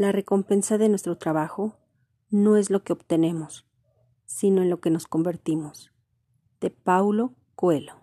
La recompensa de nuestro trabajo no es lo que obtenemos, sino en lo que nos convertimos. De Paulo Coelho.